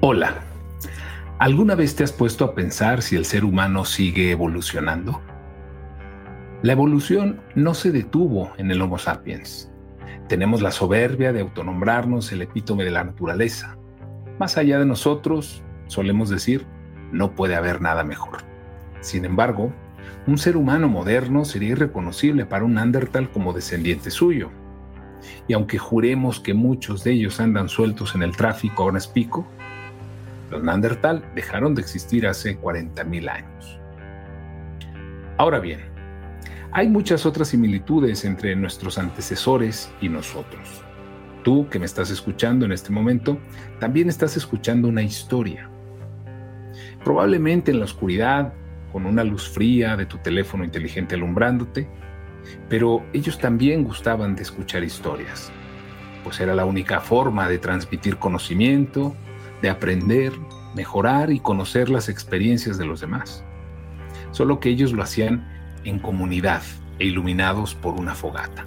Hola. ¿Alguna vez te has puesto a pensar si el ser humano sigue evolucionando? La evolución no se detuvo en el Homo sapiens. Tenemos la soberbia de autonombrarnos el epítome de la naturaleza. Más allá de nosotros, solemos decir, no puede haber nada mejor. Sin embargo, un ser humano moderno sería irreconocible para un Neandertal como descendiente suyo. Y aunque juremos que muchos de ellos andan sueltos en el tráfico ahora es pico, los Neandertal dejaron de existir hace 40.000 años. Ahora bien, hay muchas otras similitudes entre nuestros antecesores y nosotros. Tú que me estás escuchando en este momento, también estás escuchando una historia. Probablemente en la oscuridad, con una luz fría de tu teléfono inteligente alumbrándote, pero ellos también gustaban de escuchar historias, pues era la única forma de transmitir conocimiento, de aprender, mejorar y conocer las experiencias de los demás. Solo que ellos lo hacían en comunidad e iluminados por una fogata.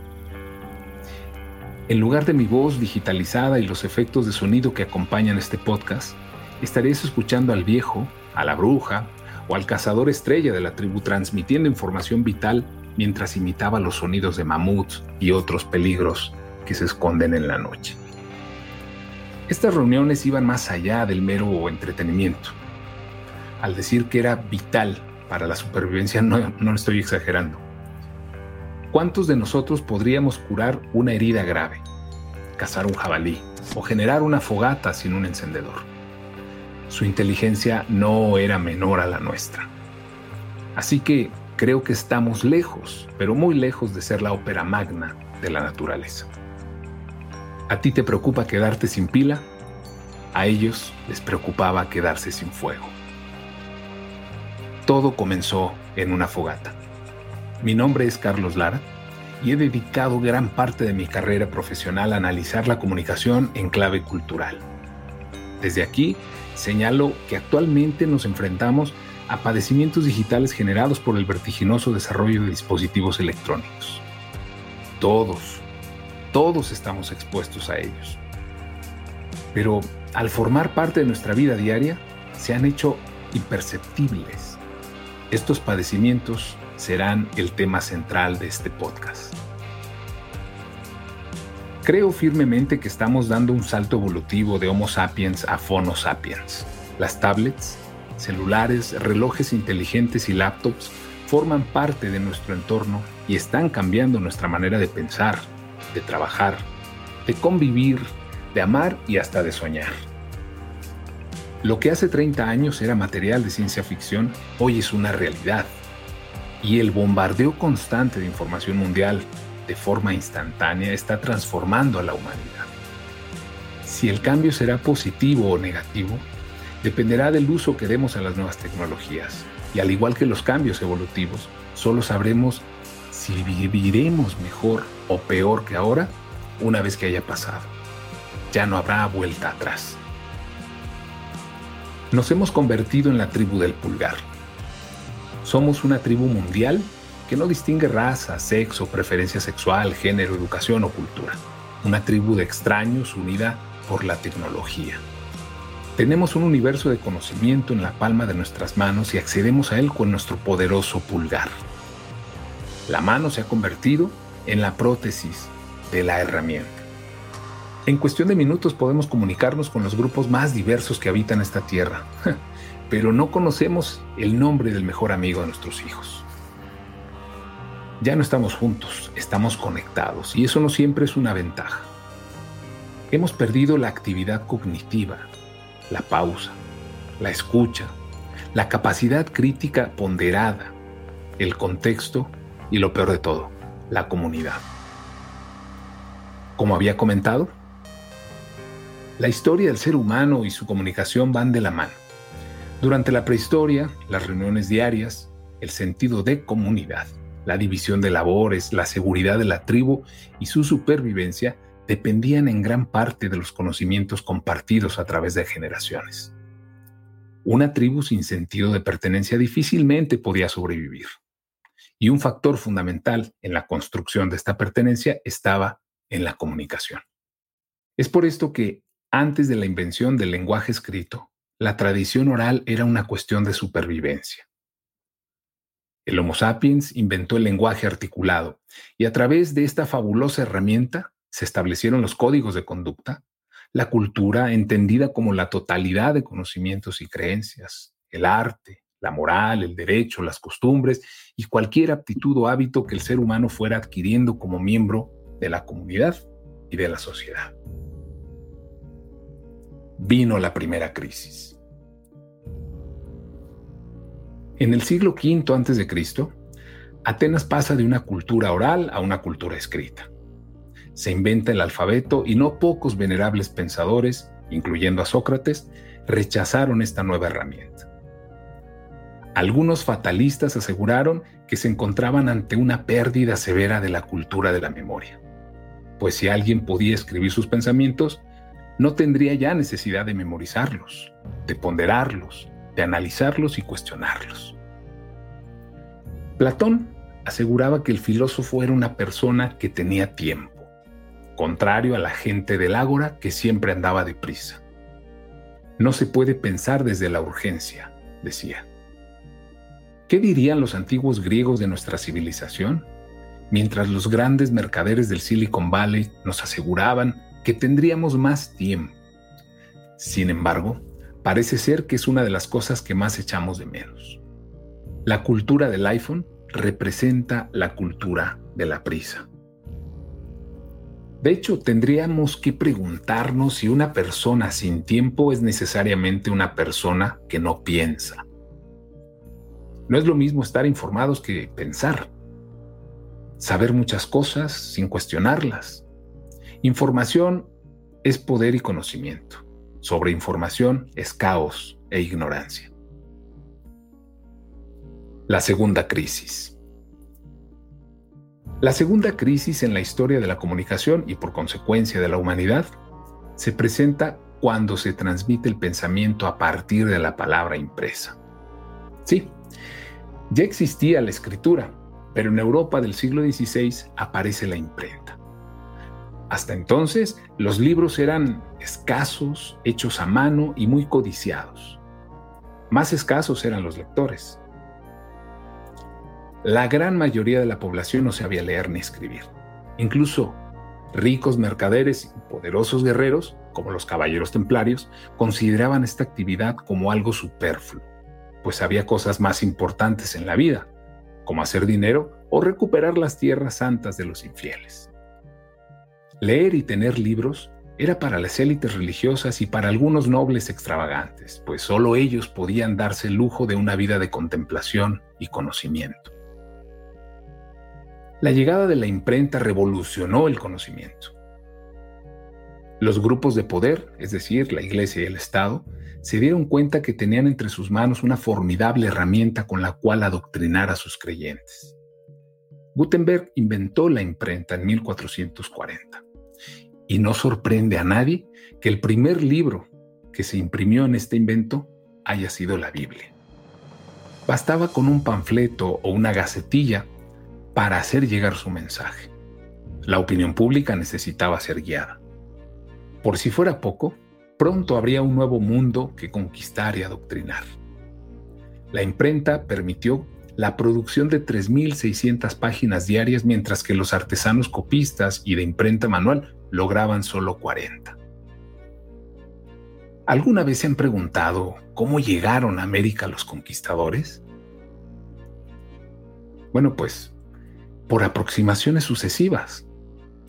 En lugar de mi voz digitalizada y los efectos de sonido que acompañan este podcast, estaréis escuchando al viejo, a la bruja o al cazador estrella de la tribu transmitiendo información vital mientras imitaba los sonidos de mamuts y otros peligros que se esconden en la noche. Estas reuniones iban más allá del mero entretenimiento. Al decir que era vital para la supervivencia, no, no estoy exagerando. ¿Cuántos de nosotros podríamos curar una herida grave, cazar un jabalí o generar una fogata sin un encendedor? Su inteligencia no era menor a la nuestra. Así que creo que estamos lejos, pero muy lejos de ser la ópera magna de la naturaleza. ¿A ti te preocupa quedarte sin pila? A ellos les preocupaba quedarse sin fuego. Todo comenzó en una fogata. Mi nombre es Carlos Lara y he dedicado gran parte de mi carrera profesional a analizar la comunicación en clave cultural. Desde aquí señalo que actualmente nos enfrentamos a padecimientos digitales generados por el vertiginoso desarrollo de dispositivos electrónicos. Todos, todos estamos expuestos a ellos. Pero al formar parte de nuestra vida diaria, se han hecho imperceptibles. Estos padecimientos serán el tema central de este podcast. Creo firmemente que estamos dando un salto evolutivo de Homo sapiens a Phono sapiens. Las tablets, celulares, relojes inteligentes y laptops forman parte de nuestro entorno y están cambiando nuestra manera de pensar, de trabajar, de convivir, de amar y hasta de soñar. Lo que hace 30 años era material de ciencia ficción, hoy es una realidad. Y el bombardeo constante de información mundial de forma instantánea está transformando a la humanidad. Si el cambio será positivo o negativo, dependerá del uso que demos a las nuevas tecnologías. Y al igual que los cambios evolutivos, solo sabremos si viviremos mejor o peor que ahora una vez que haya pasado. Ya no habrá vuelta atrás. Nos hemos convertido en la tribu del pulgar. Somos una tribu mundial que no distingue raza, sexo, preferencia sexual, género, educación o cultura. Una tribu de extraños unida por la tecnología. Tenemos un universo de conocimiento en la palma de nuestras manos y accedemos a él con nuestro poderoso pulgar. La mano se ha convertido en la prótesis de la herramienta. En cuestión de minutos podemos comunicarnos con los grupos más diversos que habitan esta tierra, pero no conocemos el nombre del mejor amigo de nuestros hijos. Ya no estamos juntos, estamos conectados y eso no siempre es una ventaja. Hemos perdido la actividad cognitiva, la pausa, la escucha, la capacidad crítica ponderada, el contexto y lo peor de todo, la comunidad. Como había comentado, la historia del ser humano y su comunicación van de la mano. Durante la prehistoria, las reuniones diarias, el sentido de comunidad, la división de labores, la seguridad de la tribu y su supervivencia dependían en gran parte de los conocimientos compartidos a través de generaciones. Una tribu sin sentido de pertenencia difícilmente podía sobrevivir y un factor fundamental en la construcción de esta pertenencia estaba en la comunicación. Es por esto que Antes de la invención del lenguaje escrito, la tradición oral era una cuestión de supervivencia. El Homo sapiens inventó el lenguaje articulado y a través de esta fabulosa herramienta se establecieron los códigos de conducta, la cultura entendida como la totalidad de conocimientos y creencias, el arte, la moral, el derecho, las costumbres y cualquier aptitud o hábito que el ser humano fuera adquiriendo como miembro de la comunidad y de la sociedad. Vino la primera crisis. En el siglo V a.C., Atenas pasa de una cultura oral a una cultura escrita. Se inventa el alfabeto y no pocos venerables pensadores, incluyendo a Sócrates, rechazaron esta nueva herramienta. Algunos fatalistas aseguraron que se encontraban ante una pérdida severa de la cultura de la memoria, pues si alguien podía escribir sus pensamientos, no tendría ya necesidad de memorizarlos, de ponderarlos, de analizarlos y cuestionarlos. Platón aseguraba que el filósofo era una persona que tenía tiempo, contrario a la gente del ágora que siempre andaba deprisa. No se puede pensar desde la urgencia, decía. ¿Qué dirían los antiguos griegos de nuestra civilización? Mientras los grandes mercaderes del Silicon Valley nos aseguraban que tendríamos más tiempo. Sin embargo, parece ser que es una de las cosas que más echamos de menos. La cultura del iPhone representa la cultura de la prisa. De hecho, tendríamos que preguntarnos si una persona sin tiempo es necesariamente una persona que no piensa. No es lo mismo estar informados que pensar. Saber muchas cosas sin cuestionarlas. Información es poder y conocimiento. Sobre información es caos e ignorancia. La segunda crisis. La segunda crisis en la historia de la comunicación y por consecuencia de la humanidad se presenta cuando se transmite el pensamiento a partir de la palabra impresa. Sí, ya existía la escritura, pero en Europa del siglo XVI aparece la imprenta. Hasta entonces, los libros eran escasos, hechos a mano y muy codiciados. Más escasos eran los lectores. La gran mayoría de la población no sabía leer ni escribir. Incluso ricos mercaderes y poderosos guerreros, como los caballeros templarios, consideraban esta actividad como algo superfluo pues había cosas más importantes en la vida, como hacer dinero o recuperar las tierras santas de los infieles. Leer y tener libros era para las élites religiosas y para algunos nobles extravagantes, pues solo ellos podían darse el lujo de una vida de contemplación y conocimiento. La llegada de la imprenta revolucionó el conocimiento. Los grupos de poder, es decir, la Iglesia y el Estado, se dieron cuenta que tenían entre sus manos una formidable herramienta con la cual adoctrinar a sus creyentes. Gutenberg inventó la imprenta en 1440 y no sorprende a nadie que el primer libro que se imprimió en este invento haya sido la Biblia. Bastaba con un panfleto o una gacetilla para hacer llegar su mensaje. La opinión pública necesitaba ser guiada. Por si fuera poco, pronto habría un nuevo mundo que conquistar y adoctrinar. La imprenta permitió la producción de 3.600 páginas diarias mientras que los artesanos copistas y de imprenta manual lograban solo 40. ¿Alguna vez se han preguntado cómo llegaron a América los conquistadores? Bueno, pues por aproximaciones sucesivas.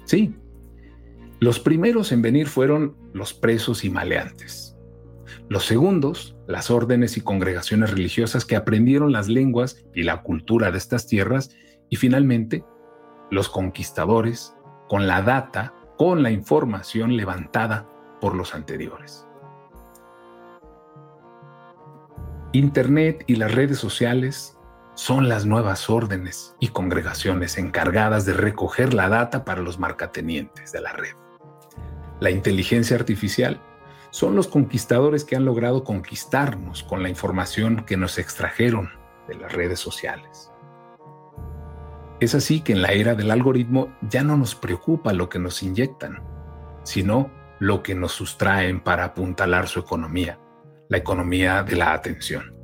Sí, los primeros en venir fueron los presos y maleantes. Los segundos, las órdenes y congregaciones religiosas que aprendieron las lenguas y la cultura de estas tierras. Y finalmente, los conquistadores, con la data, con la información levantada por los anteriores. Internet y las redes sociales son las nuevas órdenes y congregaciones encargadas de recoger la data para los marcatenientes de la red la inteligencia artificial, son los conquistadores que han logrado conquistarnos con la información que nos extrajeron de las redes sociales. Es así que en la era del algoritmo ya no nos preocupa lo que nos inyectan, sino lo que nos sustraen para apuntalar su economía, la economía de la atención.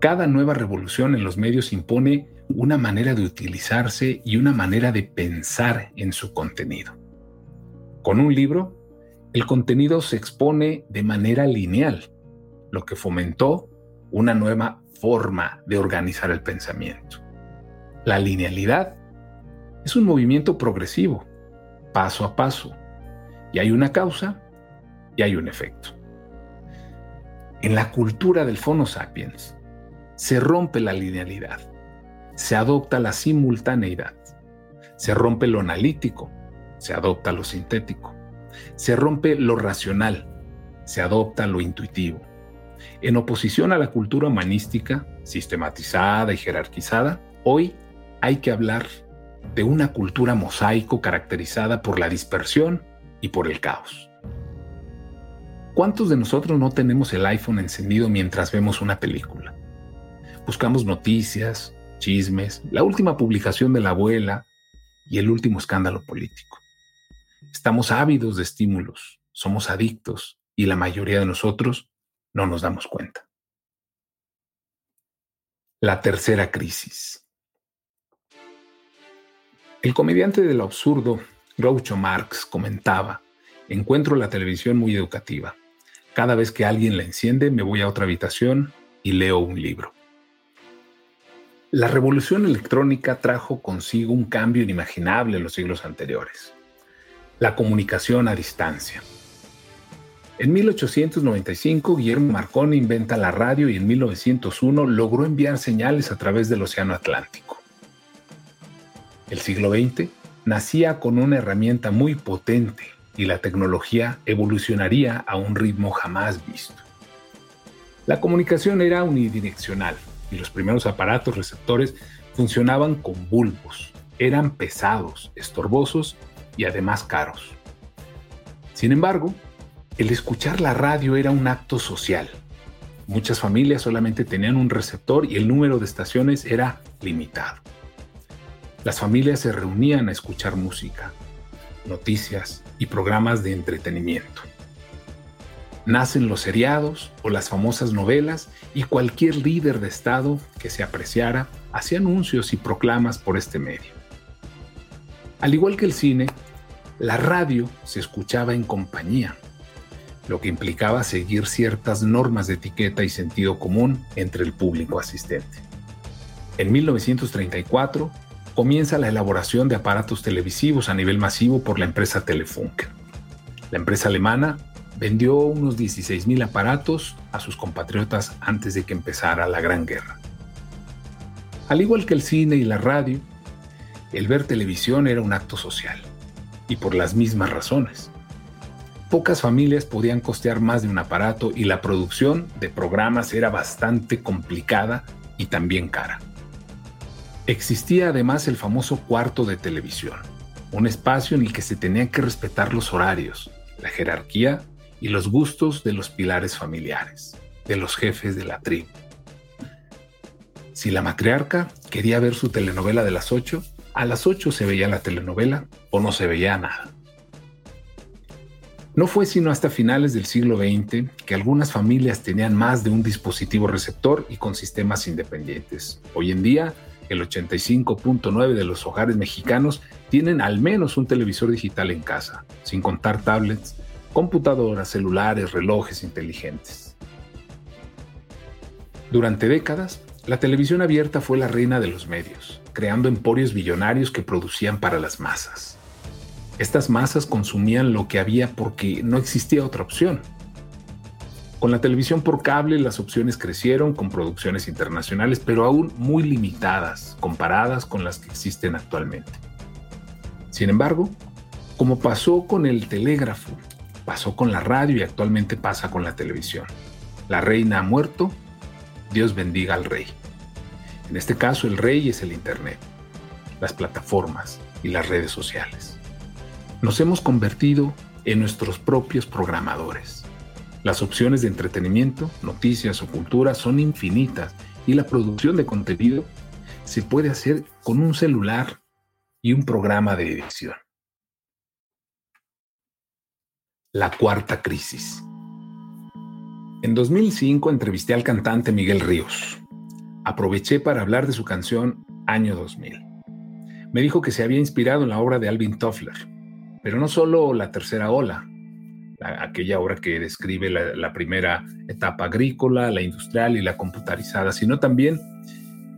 Cada nueva revolución en los medios impone una manera de utilizarse y una manera de pensar en su contenido. Con un libro, el contenido se expone de manera lineal, lo que fomentó una nueva forma de organizar el pensamiento. La linealidad es un movimiento progresivo, paso a paso, y hay una causa y hay un efecto. En la cultura del Fono sapiens se rompe la linealidad, se adopta la simultaneidad, se rompe lo analítico, se adopta lo sintético, se rompe lo racional, se adopta lo intuitivo. En oposición a la cultura humanística, sistematizada y jerarquizada, hoy hay que hablar de una cultura mosaico caracterizada por la dispersión y por el caos. ¿Cuántos de nosotros no tenemos el iPhone encendido mientras vemos una película? Buscamos noticias, chismes, la última publicación de la abuela y el último escándalo político. Estamos ávidos de estímulos, somos adictos y la mayoría de nosotros no nos damos cuenta. La tercera crisis. El comediante del absurdo, Groucho Marx, comentaba, encuentro la televisión muy educativa. Cada vez que alguien la enciende, me voy a otra habitación y leo un libro. La revolución electrónica trajo consigo un cambio inimaginable en los siglos anteriores. La comunicación a distancia. En 1895, Guillermo Marconi inventa la radio y en 1901 logró enviar señales a través del Océano Atlántico. El siglo XX nacía con una herramienta muy potente y la tecnología evolucionaría a un ritmo jamás visto. La comunicación era unidireccional y los primeros aparatos receptores funcionaban con bulbos. Eran pesados, estorbosos y además caros. Sin embargo, el escuchar la radio era un acto social. Muchas familias solamente tenían un receptor y el número de estaciones era limitado. Las familias se reunían a escuchar música, noticias y programas de entretenimiento. Nacen los seriados o las famosas novelas y cualquier líder de Estado que se apreciara hacía anuncios y proclamas por este medio. Al igual que el cine, la radio se escuchaba en compañía, lo que implicaba seguir ciertas normas de etiqueta y sentido común entre el público asistente. En 1934, comienza la elaboración de aparatos televisivos a nivel masivo por la empresa Telefunken. La empresa alemana vendió unos 16.000 aparatos a sus compatriotas antes de que empezara la Gran Guerra. Al igual que el cine y la radio, el ver televisión era un acto social, y por las mismas razones. Pocas familias podían costear más de un aparato y la producción de programas era bastante complicada y también cara. Existía además el famoso cuarto de televisión, un espacio en el que se tenían que respetar los horarios, la jerarquía y los gustos de los pilares familiares, de los jefes de la tribu. Si la matriarca quería ver su telenovela de las 8, a las 8 se veía la telenovela o no se veía nada. No fue sino hasta finales del siglo XX que algunas familias tenían más de un dispositivo receptor y con sistemas independientes. Hoy en día, el 85.9 de los hogares mexicanos tienen al menos un televisor digital en casa, sin contar tablets, computadoras, celulares, relojes inteligentes. Durante décadas, la televisión abierta fue la reina de los medios, creando emporios billonarios que producían para las masas. Estas masas consumían lo que había porque no existía otra opción. Con la televisión por cable las opciones crecieron con producciones internacionales, pero aún muy limitadas comparadas con las que existen actualmente. Sin embargo, como pasó con el telégrafo, pasó con la radio y actualmente pasa con la televisión. La reina ha muerto, Dios bendiga al rey. En este caso el rey es el Internet, las plataformas y las redes sociales. Nos hemos convertido en nuestros propios programadores las opciones de entretenimiento, noticias o cultura son infinitas y la producción de contenido se puede hacer con un celular y un programa de edición. La cuarta crisis. En 2005 entrevisté al cantante Miguel Ríos. Aproveché para hablar de su canción Año 2000. Me dijo que se había inspirado en la obra de Alvin Toffler, pero no solo la tercera ola, aquella obra que describe la, la, primera etapa agrícola, la industrial y la computarizada, sino también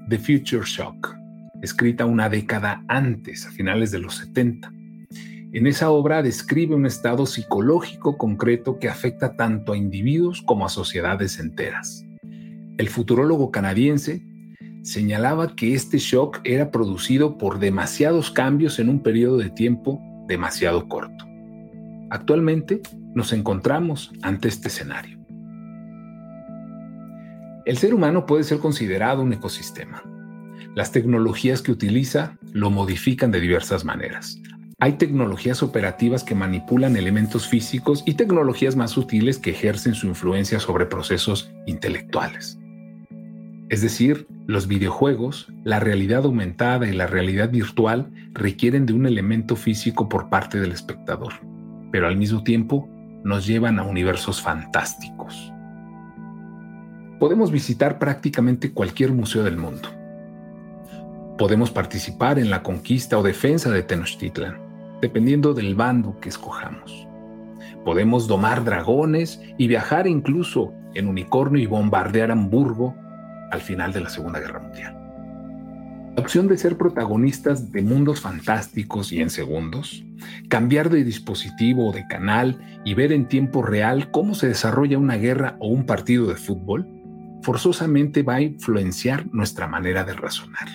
The Future Shock, escrita una década antes, a finales de los 70 en esa obra describe un estado psicológico concreto que afecta tanto a individuos como a sociedades enteras. El futurólogo canadiense señalaba que este shock era producido por demasiados cambios en un periodo de tiempo demasiado corto. Actualmente nos encontramos ante este escenario. El ser humano puede ser considerado un ecosistema. Las tecnologías que utiliza lo modifican de diversas maneras. Hay tecnologías operativas que manipulan elementos físicos y tecnologías más sutiles que ejercen su influencia sobre procesos intelectuales. Es decir, los videojuegos, la realidad aumentada y la realidad virtual requieren de un elemento físico por parte del espectador, pero al mismo tiempo nos llevan a universos fantásticos. Podemos visitar prácticamente cualquier museo del mundo. Podemos participar en la conquista o defensa de Tenochtitlan dependiendo del bando que escojamos. Podemos domar dragones y viajar incluso en unicornio y bombardear Hamburgo al final de la Segunda Guerra Mundial. La opción de ser protagonistas de mundos fantásticos y en segundos, cambiar de dispositivo o de canal y ver en tiempo real cómo se desarrolla una guerra o un partido de fútbol, forzosamente va a influenciar nuestra manera de razonar.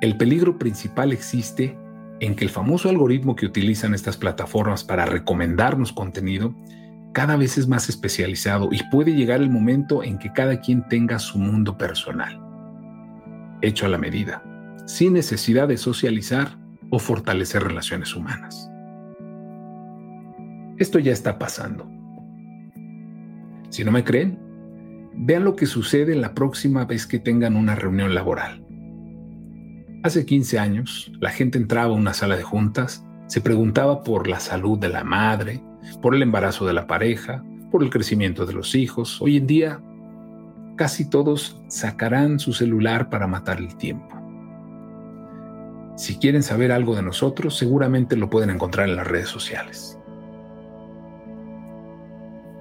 El peligro principal existe en que el famoso algoritmo que utilizan estas plataformas para recomendarnos contenido cada vez es más especializado y puede llegar el momento en que cada quien tenga su mundo personal, hecho a la medida, sin necesidad de socializar o fortalecer relaciones humanas. Esto ya está pasando. Si no me creen, vean lo que sucede la próxima vez que tengan una reunión laboral. Hace 15 años, la gente entraba a una sala de juntas, se preguntaba por la salud de la madre, por el embarazo de la pareja, por el crecimiento de los hijos. Hoy en día, casi todos sacarán su celular para matar el tiempo. Si quieren saber algo de nosotros, seguramente lo pueden encontrar en las redes sociales.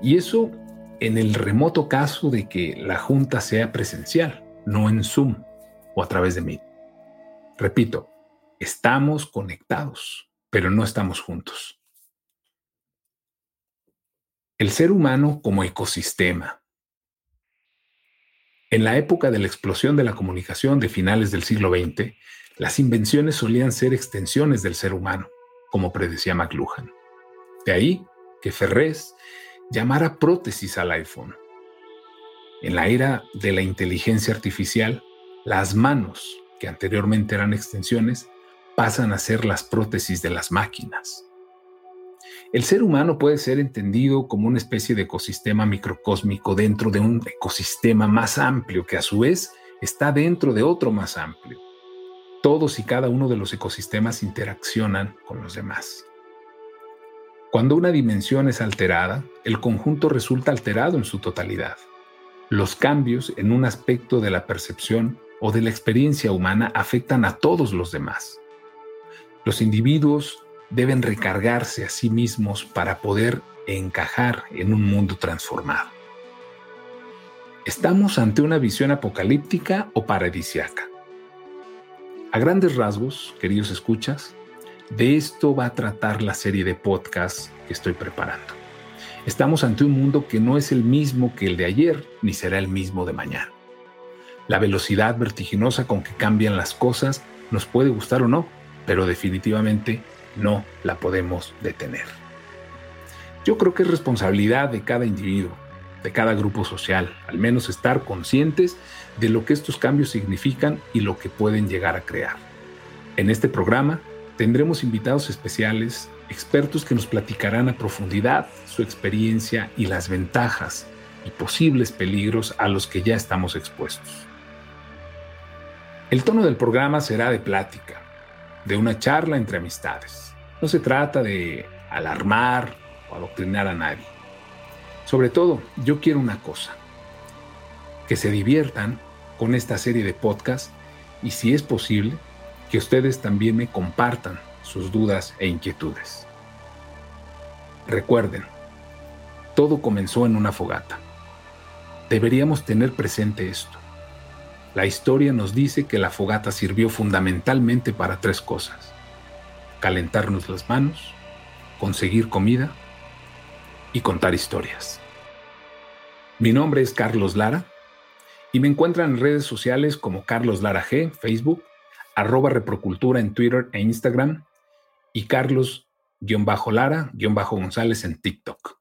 Y eso en el remoto caso de que la junta sea presencial, no en Zoom o a través de Meet. Repito, estamos conectados, pero no estamos juntos. El ser humano como ecosistema. En la época de la explosión de la comunicación de finales del siglo XX, las invenciones solían ser extensiones del ser humano, como predecía McLuhan. De ahí que Ferrés llamara prótesis al iPhone. En la era de la inteligencia artificial, las manos que anteriormente eran extensiones, pasan a ser las prótesis de las máquinas. El ser humano puede ser entendido como una especie de ecosistema microcósmico dentro de un ecosistema más amplio que a su vez está dentro de otro más amplio. Todos y cada uno de los ecosistemas interaccionan con los demás. Cuando una dimensión es alterada, el conjunto resulta alterado en su totalidad. Los cambios en un aspecto de la percepción o de la experiencia humana afectan a todos los demás. Los individuos deben recargarse a sí mismos para poder encajar en un mundo transformado. ¿Estamos ante una visión apocalíptica o paradisiaca? A grandes rasgos, queridos escuchas, de esto va a tratar la serie de podcasts que estoy preparando. Estamos ante un mundo que no es el mismo que el de ayer, ni será el mismo de mañana. La velocidad vertiginosa con que cambian las cosas nos puede gustar o no, pero definitivamente no la podemos detener. Yo creo que es responsabilidad de cada individuo, de cada grupo social, al menos estar conscientes de lo que estos cambios significan y lo que pueden llegar a crear. En este programa tendremos invitados especiales, expertos que nos platicarán a profundidad su experiencia y las ventajas y posibles peligros a los que ya estamos expuestos. El tono del programa será de plática, de una charla entre amistades. No se trata de alarmar o adoctrinar a nadie. Sobre todo, yo quiero una cosa, que se diviertan con esta serie de podcasts y si es posible, que ustedes también me compartan sus dudas e inquietudes. Recuerden, todo comenzó en una fogata. Deberíamos tener presente esto. La historia nos dice que la fogata sirvió fundamentalmente para tres cosas. Calentarnos las manos, conseguir comida y contar historias. Mi nombre es Carlos Lara y me encuentran en redes sociales como Carlos Lara G, Facebook, arroba reprocultura en Twitter e Instagram y Carlos-Lara-González en TikTok.